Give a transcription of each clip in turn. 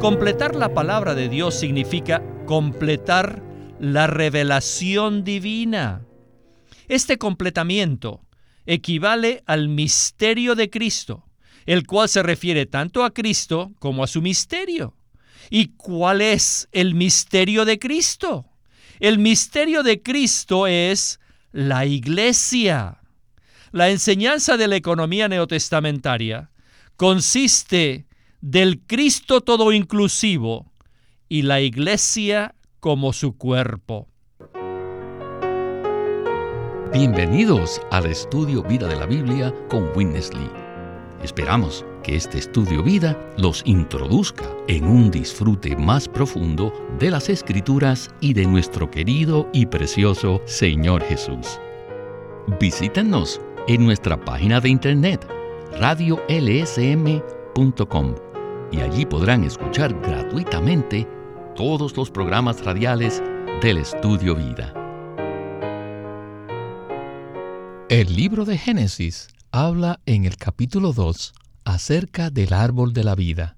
Completar la palabra de Dios significa completar la revelación divina. Este completamiento equivale al misterio de Cristo, el cual se refiere tanto a Cristo como a su misterio. ¿Y cuál es el misterio de Cristo? El misterio de Cristo es la iglesia. La enseñanza de la economía neotestamentaria consiste del Cristo todo inclusivo y la iglesia como su cuerpo. Bienvenidos al estudio Vida de la Biblia con Winnes Lee. Esperamos que este estudio vida los introduzca en un disfrute más profundo de las escrituras y de nuestro querido y precioso Señor Jesús. Visítenos en nuestra página de internet radiolsm.com y allí podrán escuchar gratuitamente todos los programas radiales del Estudio Vida. El libro de Génesis habla en el capítulo 2 acerca del árbol de la vida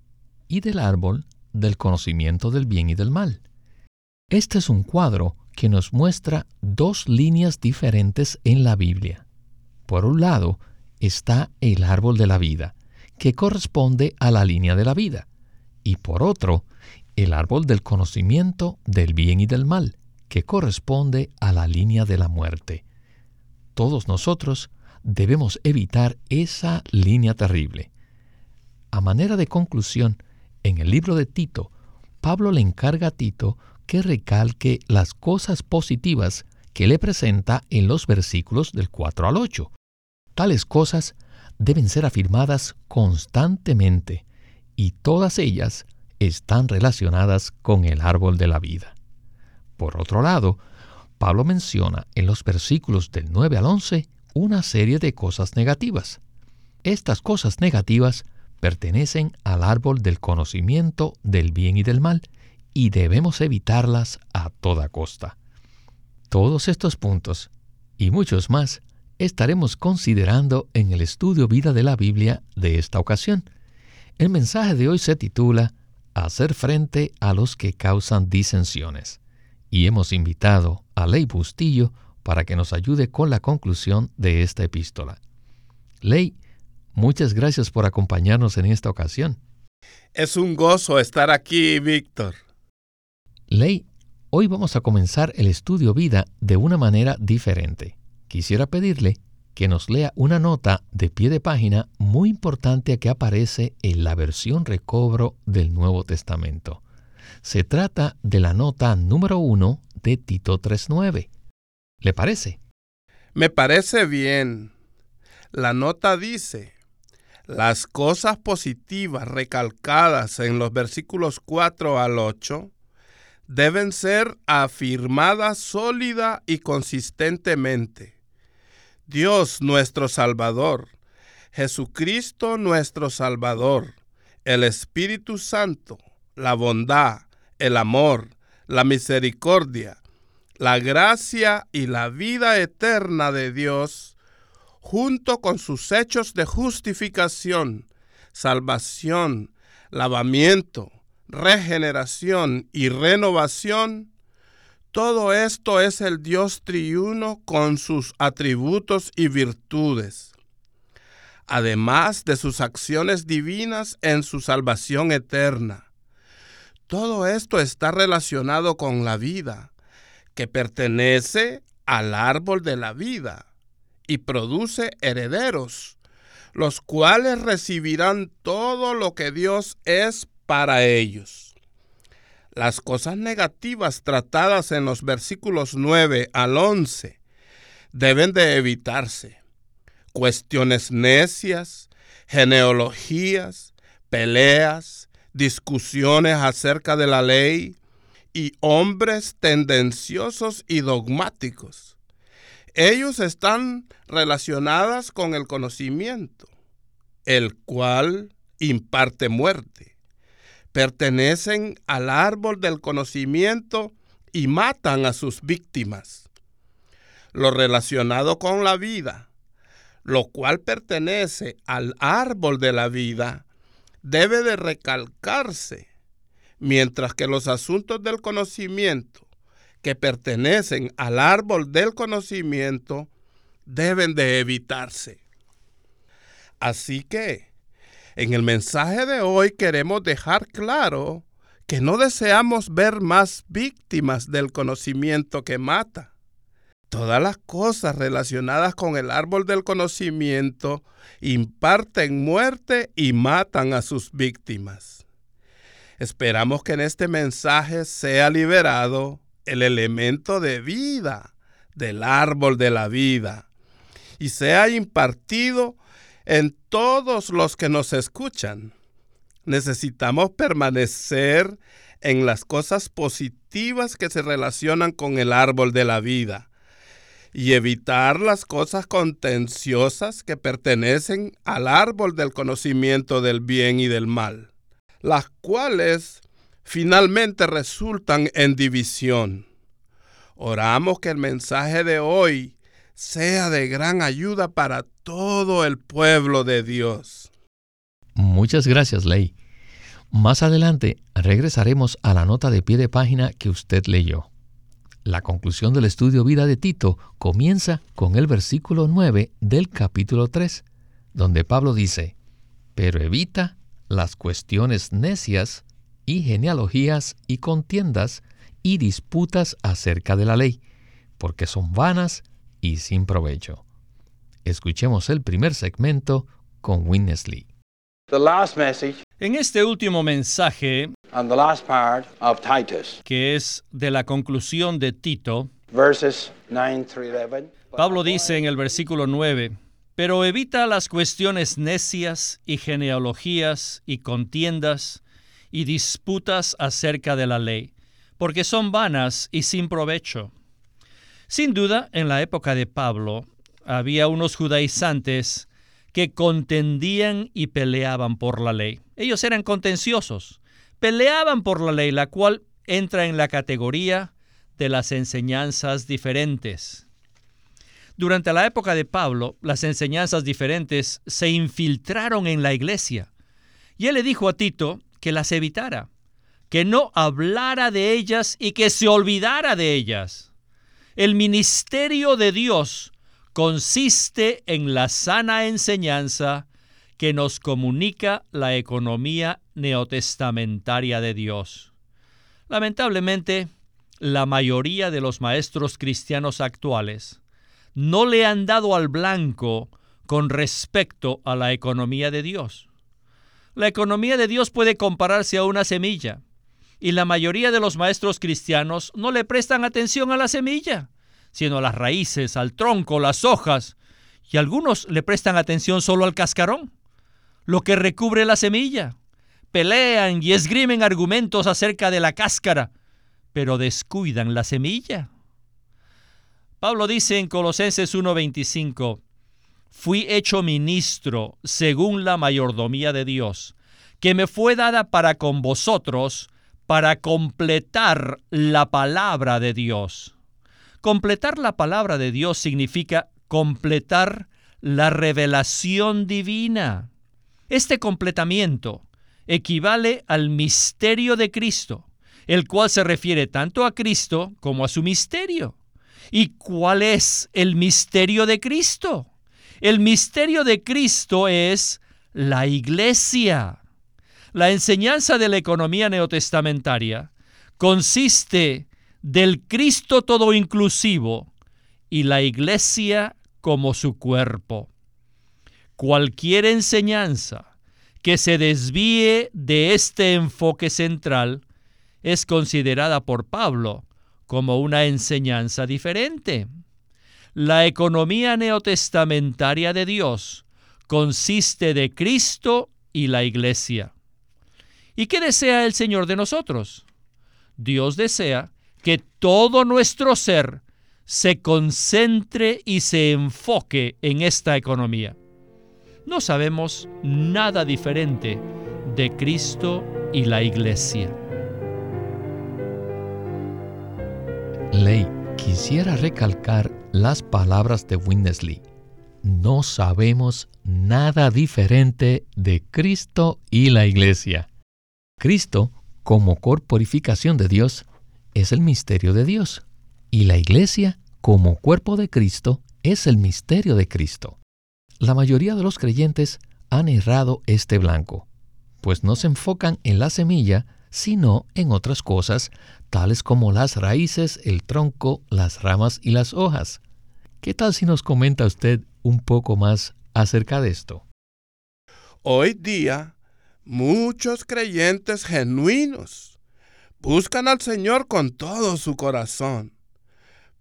y del árbol del conocimiento del bien y del mal. Este es un cuadro que nos muestra dos líneas diferentes en la Biblia. Por un lado está el árbol de la vida, que corresponde a la línea de la vida, y por otro, el árbol del conocimiento del bien y del mal, que corresponde a la línea de la muerte. Todos nosotros debemos evitar esa línea terrible. A manera de conclusión, en el libro de Tito, Pablo le encarga a Tito que recalque las cosas positivas que le presenta en los versículos del 4 al 8. Tales cosas deben ser afirmadas constantemente y todas ellas están relacionadas con el árbol de la vida. Por otro lado, Pablo menciona en los versículos del 9 al 11 una serie de cosas negativas. Estas cosas negativas pertenecen al árbol del conocimiento del bien y del mal y debemos evitarlas a toda costa. Todos estos puntos y muchos más estaremos considerando en el estudio vida de la Biblia de esta ocasión. El mensaje de hoy se titula Hacer frente a los que causan disensiones y hemos invitado a Ley Bustillo para que nos ayude con la conclusión de esta epístola. Ley, muchas gracias por acompañarnos en esta ocasión. Es un gozo estar aquí, Víctor. Ley, hoy vamos a comenzar el estudio vida de una manera diferente. Quisiera pedirle que nos lea una nota de pie de página muy importante que aparece en la versión recobro del Nuevo Testamento. Se trata de la nota número uno de Tito 3.9. ¿Le parece? Me parece bien. La nota dice, las cosas positivas recalcadas en los versículos 4 al 8 deben ser afirmadas sólida y consistentemente. Dios nuestro Salvador, Jesucristo nuestro Salvador, el Espíritu Santo, la bondad, el amor, la misericordia, la gracia y la vida eterna de Dios, junto con sus hechos de justificación, salvación, lavamiento, regeneración y renovación, todo esto es el Dios triuno con sus atributos y virtudes, además de sus acciones divinas en su salvación eterna. Todo esto está relacionado con la vida que pertenece al árbol de la vida y produce herederos, los cuales recibirán todo lo que Dios es para ellos. Las cosas negativas tratadas en los versículos 9 al 11 deben de evitarse. Cuestiones necias, genealogías, peleas, discusiones acerca de la ley, y hombres tendenciosos y dogmáticos. Ellos están relacionadas con el conocimiento, el cual imparte muerte. Pertenecen al árbol del conocimiento y matan a sus víctimas. Lo relacionado con la vida, lo cual pertenece al árbol de la vida, debe de recalcarse mientras que los asuntos del conocimiento que pertenecen al árbol del conocimiento deben de evitarse. Así que, en el mensaje de hoy queremos dejar claro que no deseamos ver más víctimas del conocimiento que mata. Todas las cosas relacionadas con el árbol del conocimiento imparten muerte y matan a sus víctimas. Esperamos que en este mensaje sea liberado el elemento de vida del árbol de la vida y sea impartido en todos los que nos escuchan. Necesitamos permanecer en las cosas positivas que se relacionan con el árbol de la vida y evitar las cosas contenciosas que pertenecen al árbol del conocimiento del bien y del mal, las cuales finalmente resultan en división. Oramos que el mensaje de hoy sea de gran ayuda para todo el pueblo de Dios. Muchas gracias, Ley. Más adelante regresaremos a la nota de pie de página que usted leyó. La conclusión del estudio Vida de Tito comienza con el versículo 9 del capítulo 3, donde Pablo dice, pero evita las cuestiones necias y genealogías y contiendas y disputas acerca de la ley, porque son vanas y sin provecho. Escuchemos el primer segmento con Winnesley. En este último mensaje, que es de la conclusión de Tito, Pablo dice en el versículo 9, pero evita las cuestiones necias y genealogías y contiendas y disputas acerca de la ley, porque son vanas y sin provecho. Sin duda, en la época de Pablo, había unos judaizantes que contendían y peleaban por la ley. Ellos eran contenciosos, peleaban por la ley, la cual entra en la categoría de las enseñanzas diferentes. Durante la época de Pablo, las enseñanzas diferentes se infiltraron en la iglesia. Y él le dijo a Tito que las evitara, que no hablara de ellas y que se olvidara de ellas. El ministerio de Dios consiste en la sana enseñanza que nos comunica la economía neotestamentaria de Dios. Lamentablemente, la mayoría de los maestros cristianos actuales no le han dado al blanco con respecto a la economía de Dios. La economía de Dios puede compararse a una semilla, y la mayoría de los maestros cristianos no le prestan atención a la semilla, sino a las raíces, al tronco, las hojas, y algunos le prestan atención solo al cascarón, lo que recubre la semilla. Pelean y esgrimen argumentos acerca de la cáscara, pero descuidan la semilla. Pablo dice en Colosenses 1:25, fui hecho ministro según la mayordomía de Dios, que me fue dada para con vosotros, para completar la palabra de Dios. Completar la palabra de Dios significa completar la revelación divina. Este completamiento equivale al misterio de Cristo, el cual se refiere tanto a Cristo como a su misterio. ¿Y cuál es el misterio de Cristo? El misterio de Cristo es la iglesia. La enseñanza de la economía neotestamentaria consiste del Cristo todo inclusivo y la iglesia como su cuerpo. Cualquier enseñanza que se desvíe de este enfoque central es considerada por Pablo como una enseñanza diferente. La economía neotestamentaria de Dios consiste de Cristo y la iglesia. ¿Y qué desea el Señor de nosotros? Dios desea que todo nuestro ser se concentre y se enfoque en esta economía. No sabemos nada diferente de Cristo y la iglesia. Ley, quisiera recalcar las palabras de Winnesley. No sabemos nada diferente de Cristo y la Iglesia. Cristo como corporificación de Dios, es el misterio de Dios, y la iglesia, como cuerpo de Cristo, es el misterio de Cristo. La mayoría de los creyentes han errado este blanco, pues no se enfocan en la semilla, sino en otras cosas, tales como las raíces, el tronco, las ramas y las hojas. ¿Qué tal si nos comenta usted un poco más acerca de esto? Hoy día, muchos creyentes genuinos buscan al Señor con todo su corazón,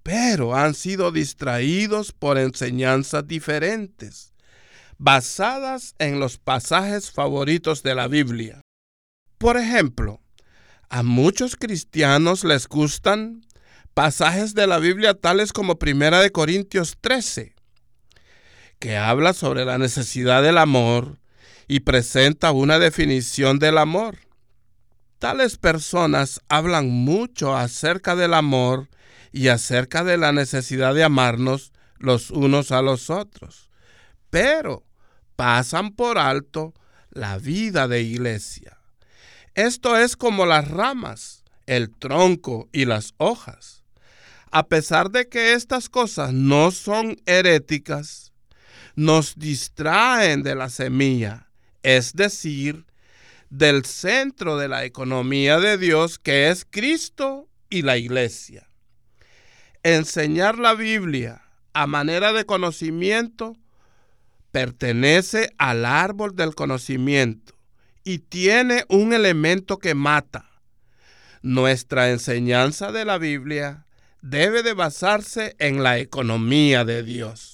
pero han sido distraídos por enseñanzas diferentes, basadas en los pasajes favoritos de la Biblia. Por ejemplo, a muchos cristianos les gustan pasajes de la Biblia tales como Primera de Corintios 13, que habla sobre la necesidad del amor y presenta una definición del amor. Tales personas hablan mucho acerca del amor y acerca de la necesidad de amarnos los unos a los otros, pero pasan por alto la vida de iglesia. Esto es como las ramas, el tronco y las hojas. A pesar de que estas cosas no son heréticas, nos distraen de la semilla, es decir, del centro de la economía de Dios que es Cristo y la iglesia. Enseñar la Biblia a manera de conocimiento pertenece al árbol del conocimiento y tiene un elemento que mata. Nuestra enseñanza de la Biblia debe de basarse en la economía de Dios.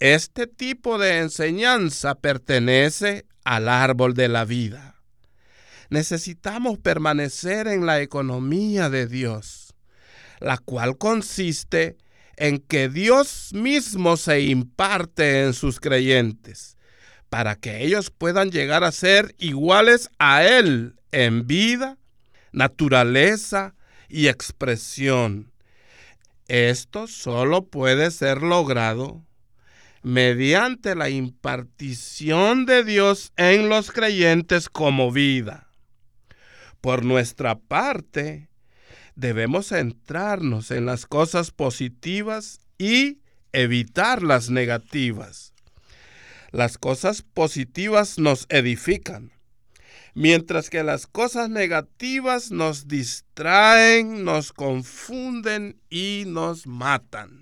Este tipo de enseñanza pertenece al árbol de la vida. Necesitamos permanecer en la economía de Dios, la cual consiste en que Dios mismo se imparte en sus creyentes, para que ellos puedan llegar a ser iguales a Él en vida, naturaleza y expresión. Esto solo puede ser logrado mediante la impartición de Dios en los creyentes como vida. Por nuestra parte, debemos centrarnos en las cosas positivas y evitar las negativas. Las cosas positivas nos edifican, mientras que las cosas negativas nos distraen, nos confunden y nos matan.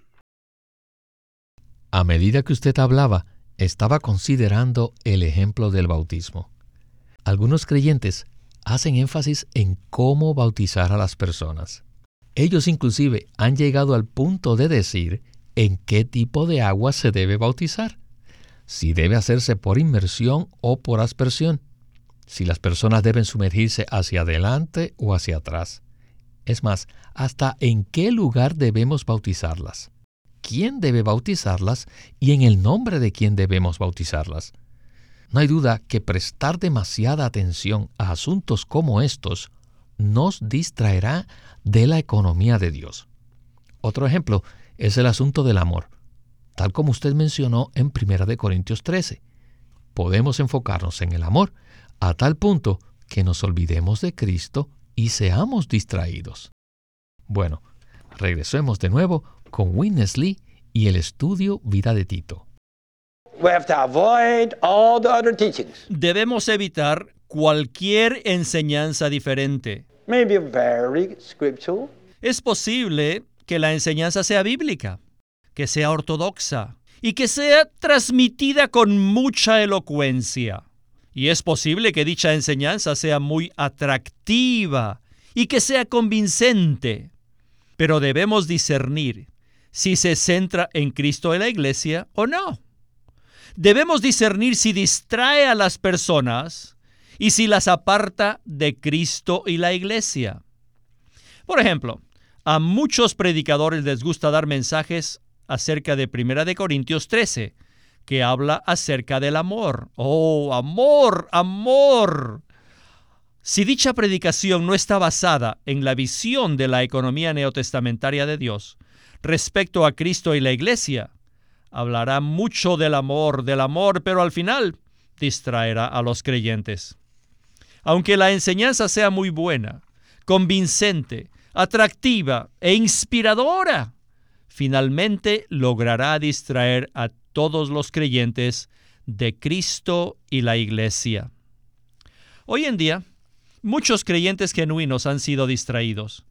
A medida que usted hablaba, estaba considerando el ejemplo del bautismo. Algunos creyentes hacen énfasis en cómo bautizar a las personas. Ellos inclusive han llegado al punto de decir en qué tipo de agua se debe bautizar, si debe hacerse por inmersión o por aspersión, si las personas deben sumergirse hacia adelante o hacia atrás. Es más, hasta en qué lugar debemos bautizarlas quién debe bautizarlas y en el nombre de quién debemos bautizarlas. No hay duda que prestar demasiada atención a asuntos como estos nos distraerá de la economía de Dios. Otro ejemplo es el asunto del amor, tal como usted mencionó en 1 Corintios 13. Podemos enfocarnos en el amor a tal punto que nos olvidemos de Cristo y seamos distraídos. Bueno, regresemos de nuevo con Winnesley y el estudio Vida de Tito. Debemos evitar cualquier enseñanza diferente. Es posible que la enseñanza sea bíblica, que sea ortodoxa y que sea transmitida con mucha elocuencia. Y es posible que dicha enseñanza sea muy atractiva y que sea convincente. Pero debemos discernir si se centra en Cristo y la iglesia o no. Debemos discernir si distrae a las personas y si las aparta de Cristo y la iglesia. Por ejemplo, a muchos predicadores les gusta dar mensajes acerca de 1 de Corintios 13, que habla acerca del amor. Oh, amor, amor. Si dicha predicación no está basada en la visión de la economía neotestamentaria de Dios, respecto a Cristo y la iglesia. Hablará mucho del amor, del amor, pero al final distraerá a los creyentes. Aunque la enseñanza sea muy buena, convincente, atractiva e inspiradora, finalmente logrará distraer a todos los creyentes de Cristo y la Iglesia. Hoy en día, muchos creyentes genuinos han sido distraídos,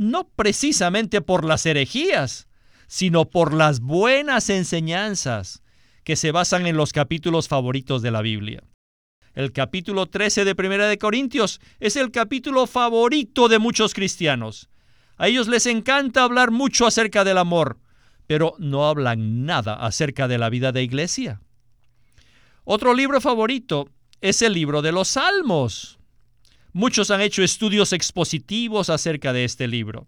no precisamente por las herejías, sino por las buenas enseñanzas que se basan en los capítulos favoritos de la Biblia. El capítulo 13 de Primera de Corintios es el capítulo favorito de muchos cristianos. A ellos les encanta hablar mucho acerca del amor, pero no hablan nada acerca de la vida de iglesia. Otro libro favorito es el libro de los Salmos. Muchos han hecho estudios expositivos acerca de este libro.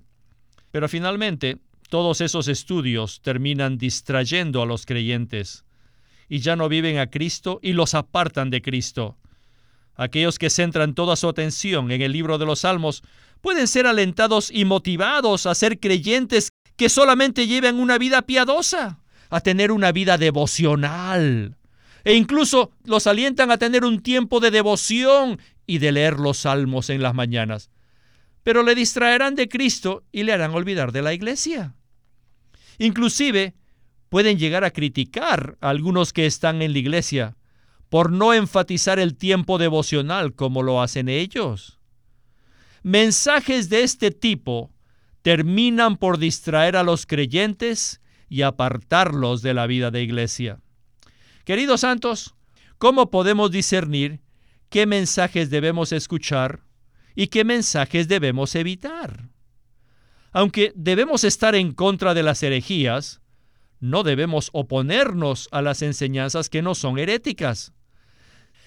Pero finalmente, todos esos estudios terminan distrayendo a los creyentes y ya no viven a Cristo y los apartan de Cristo. Aquellos que centran toda su atención en el libro de los Salmos pueden ser alentados y motivados a ser creyentes que solamente lleven una vida piadosa, a tener una vida devocional. E incluso los alientan a tener un tiempo de devoción y de leer los salmos en las mañanas. Pero le distraerán de Cristo y le harán olvidar de la iglesia. Inclusive pueden llegar a criticar a algunos que están en la iglesia por no enfatizar el tiempo devocional como lo hacen ellos. Mensajes de este tipo terminan por distraer a los creyentes y apartarlos de la vida de iglesia. Queridos santos, ¿cómo podemos discernir qué mensajes debemos escuchar y qué mensajes debemos evitar? Aunque debemos estar en contra de las herejías, no debemos oponernos a las enseñanzas que no son heréticas.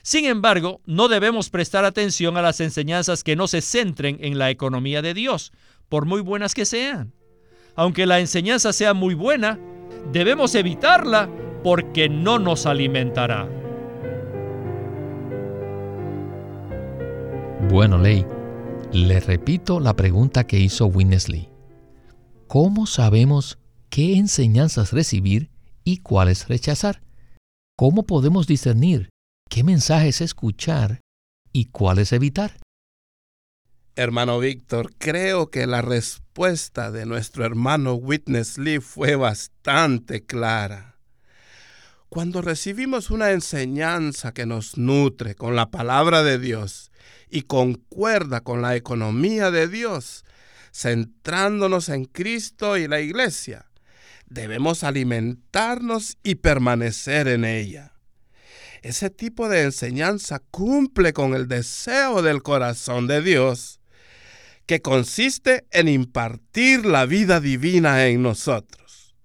Sin embargo, no debemos prestar atención a las enseñanzas que no se centren en la economía de Dios, por muy buenas que sean. Aunque la enseñanza sea muy buena, debemos evitarla porque no nos alimentará. Bueno, Ley, le repito la pregunta que hizo Winnesley. ¿Cómo sabemos qué enseñanzas recibir y cuáles rechazar. ¿Cómo podemos discernir qué mensajes escuchar y cuáles evitar? Hermano Víctor, creo que la respuesta de nuestro hermano Witness Lee fue bastante clara. Cuando recibimos una enseñanza que nos nutre con la palabra de Dios y concuerda con la economía de Dios, centrándonos en Cristo y la iglesia, debemos alimentarnos y permanecer en ella. Ese tipo de enseñanza cumple con el deseo del corazón de Dios, que consiste en impartir la vida divina en nosotros.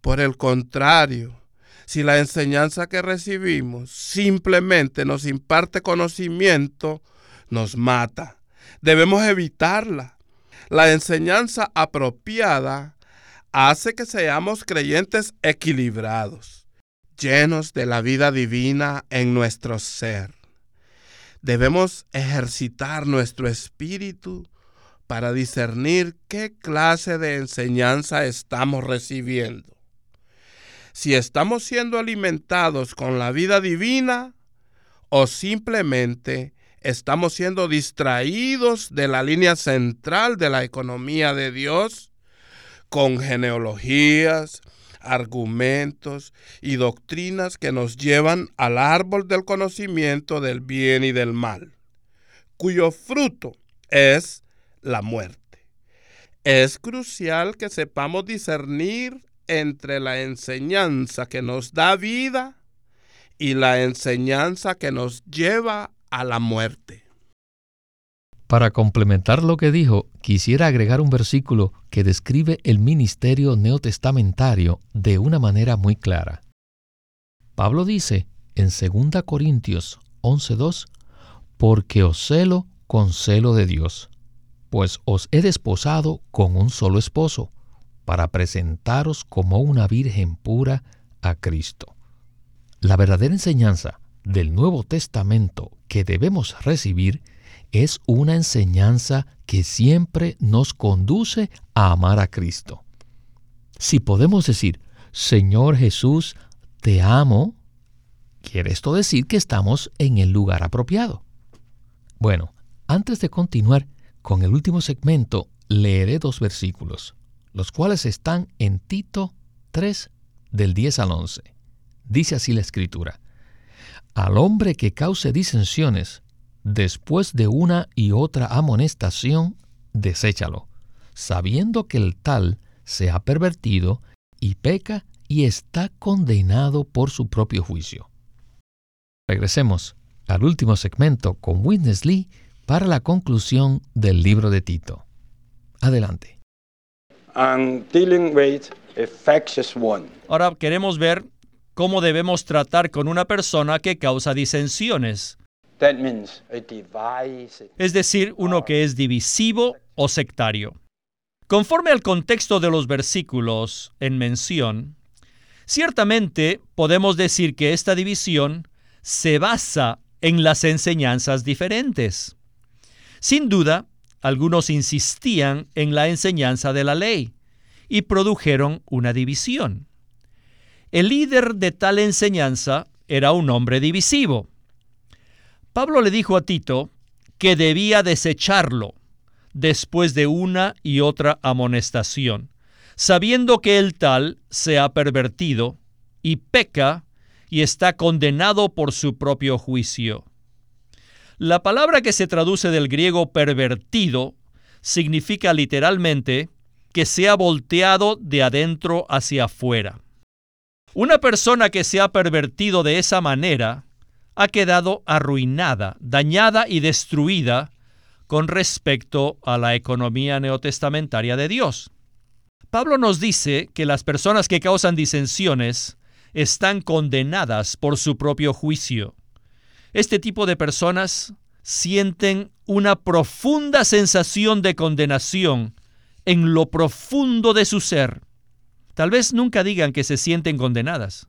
Por el contrario, si la enseñanza que recibimos simplemente nos imparte conocimiento, nos mata. Debemos evitarla. La enseñanza apropiada hace que seamos creyentes equilibrados, llenos de la vida divina en nuestro ser. Debemos ejercitar nuestro espíritu para discernir qué clase de enseñanza estamos recibiendo. Si estamos siendo alimentados con la vida divina o simplemente estamos siendo distraídos de la línea central de la economía de Dios con genealogías, argumentos y doctrinas que nos llevan al árbol del conocimiento del bien y del mal, cuyo fruto es la muerte. Es crucial que sepamos discernir entre la enseñanza que nos da vida y la enseñanza que nos lleva a la muerte. Para complementar lo que dijo, quisiera agregar un versículo que describe el ministerio neotestamentario de una manera muy clara. Pablo dice en 2 Corintios 11:2, porque os celo con celo de Dios, pues os he desposado con un solo esposo, para presentaros como una virgen pura a Cristo. La verdadera enseñanza del Nuevo Testamento que debemos recibir es una enseñanza que siempre nos conduce a amar a Cristo. Si podemos decir, Señor Jesús, te amo, quiere esto decir que estamos en el lugar apropiado. Bueno, antes de continuar con el último segmento, leeré dos versículos, los cuales están en Tito 3 del 10 al 11. Dice así la escritura, Al hombre que cause disensiones, después de una y otra amonestación, deséchalo, sabiendo que el tal se ha pervertido y peca y está condenado por su propio juicio. Regresemos al último segmento con Witness Lee para la conclusión del libro de Tito. Adelante. Ahora queremos ver cómo debemos tratar con una persona que causa disensiones. Es decir, uno que es divisivo o sectario. Conforme al contexto de los versículos en mención, ciertamente podemos decir que esta división se basa en las enseñanzas diferentes. Sin duda, algunos insistían en la enseñanza de la ley y produjeron una división. El líder de tal enseñanza era un hombre divisivo. Pablo le dijo a Tito que debía desecharlo después de una y otra amonestación, sabiendo que el tal se ha pervertido y peca y está condenado por su propio juicio. La palabra que se traduce del griego pervertido significa literalmente que se ha volteado de adentro hacia afuera. Una persona que se ha pervertido de esa manera ha quedado arruinada, dañada y destruida con respecto a la economía neotestamentaria de Dios. Pablo nos dice que las personas que causan disensiones están condenadas por su propio juicio. Este tipo de personas sienten una profunda sensación de condenación en lo profundo de su ser. Tal vez nunca digan que se sienten condenadas.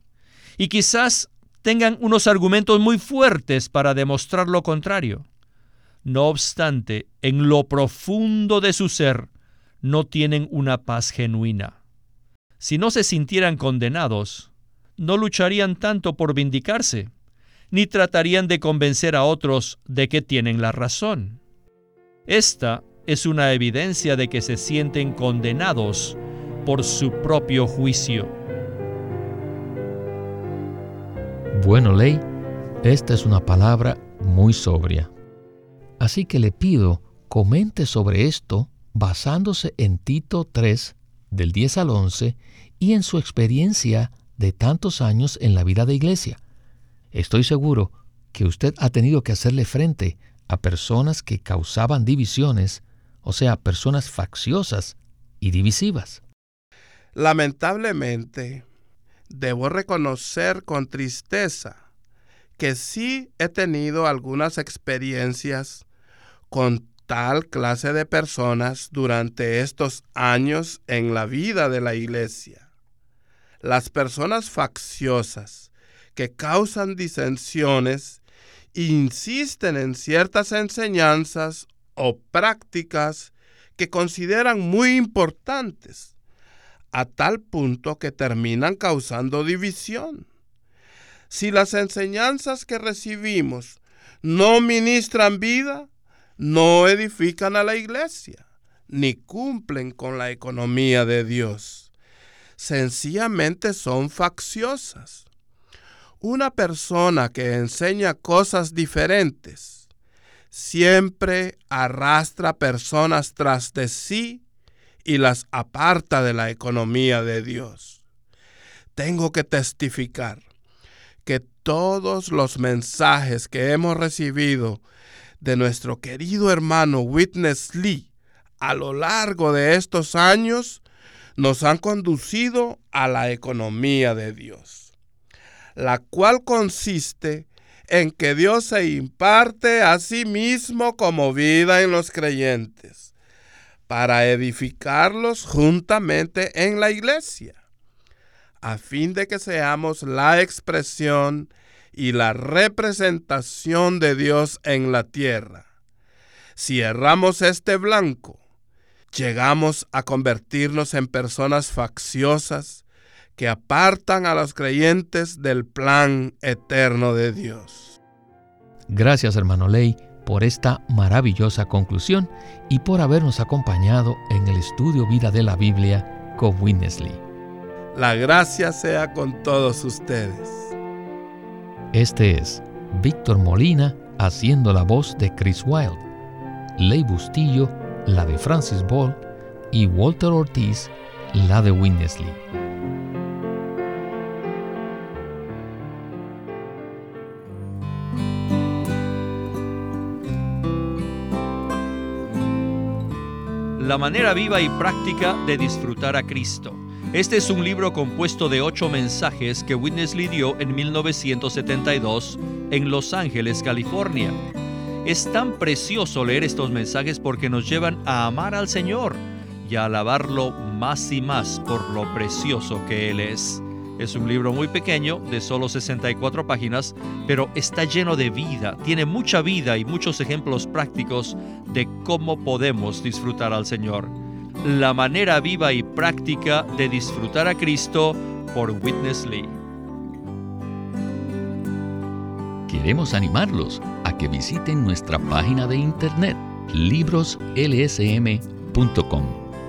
Y quizás tengan unos argumentos muy fuertes para demostrar lo contrario. No obstante, en lo profundo de su ser no tienen una paz genuina. Si no se sintieran condenados, no lucharían tanto por vindicarse, ni tratarían de convencer a otros de que tienen la razón. Esta es una evidencia de que se sienten condenados por su propio juicio. Bueno, Ley, esta es una palabra muy sobria. Así que le pido comente sobre esto basándose en Tito 3, del 10 al 11, y en su experiencia de tantos años en la vida de iglesia. Estoy seguro que usted ha tenido que hacerle frente a personas que causaban divisiones, o sea, personas facciosas y divisivas. Lamentablemente, debo reconocer con tristeza que sí he tenido algunas experiencias con tal clase de personas durante estos años en la vida de la iglesia. Las personas facciosas que causan disensiones insisten en ciertas enseñanzas o prácticas que consideran muy importantes, a tal punto que terminan causando división. Si las enseñanzas que recibimos no ministran vida, no edifican a la iglesia, ni cumplen con la economía de Dios sencillamente son facciosas. Una persona que enseña cosas diferentes siempre arrastra personas tras de sí y las aparta de la economía de Dios. Tengo que testificar que todos los mensajes que hemos recibido de nuestro querido hermano Witness Lee a lo largo de estos años nos han conducido a la economía de Dios, la cual consiste en que Dios se imparte a sí mismo como vida en los creyentes, para edificarlos juntamente en la iglesia, a fin de que seamos la expresión y la representación de Dios en la tierra. Si erramos este blanco, llegamos a convertirnos en personas facciosas que apartan a los creyentes del plan eterno de Dios. Gracias, hermano Ley, por esta maravillosa conclusión y por habernos acompañado en el estudio Vida de la Biblia con Winnesley. La gracia sea con todos ustedes. Este es Víctor Molina haciendo la voz de Chris Wilde, Ley Bustillo, la de Francis Ball y Walter Ortiz, la de Winnesley. La manera viva y práctica de disfrutar a Cristo. Este es un libro compuesto de ocho mensajes que Winnesley dio en 1972 en Los Ángeles, California. Es tan precioso leer estos mensajes porque nos llevan a amar al Señor y a alabarlo más y más por lo precioso que Él es. Es un libro muy pequeño, de solo 64 páginas, pero está lleno de vida, tiene mucha vida y muchos ejemplos prácticos de cómo podemos disfrutar al Señor. La manera viva y práctica de disfrutar a Cristo por Witness Lee. Queremos animarlos a que visiten nuestra página de internet libroslsm.com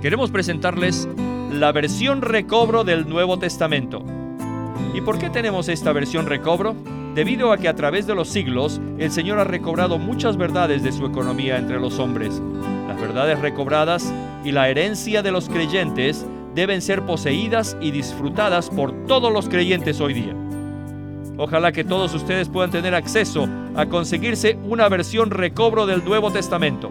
Queremos presentarles la versión recobro del Nuevo Testamento. ¿Y por qué tenemos esta versión recobro? Debido a que a través de los siglos el Señor ha recobrado muchas verdades de su economía entre los hombres. Las verdades recobradas y la herencia de los creyentes deben ser poseídas y disfrutadas por todos los creyentes hoy día. Ojalá que todos ustedes puedan tener acceso a conseguirse una versión recobro del Nuevo Testamento.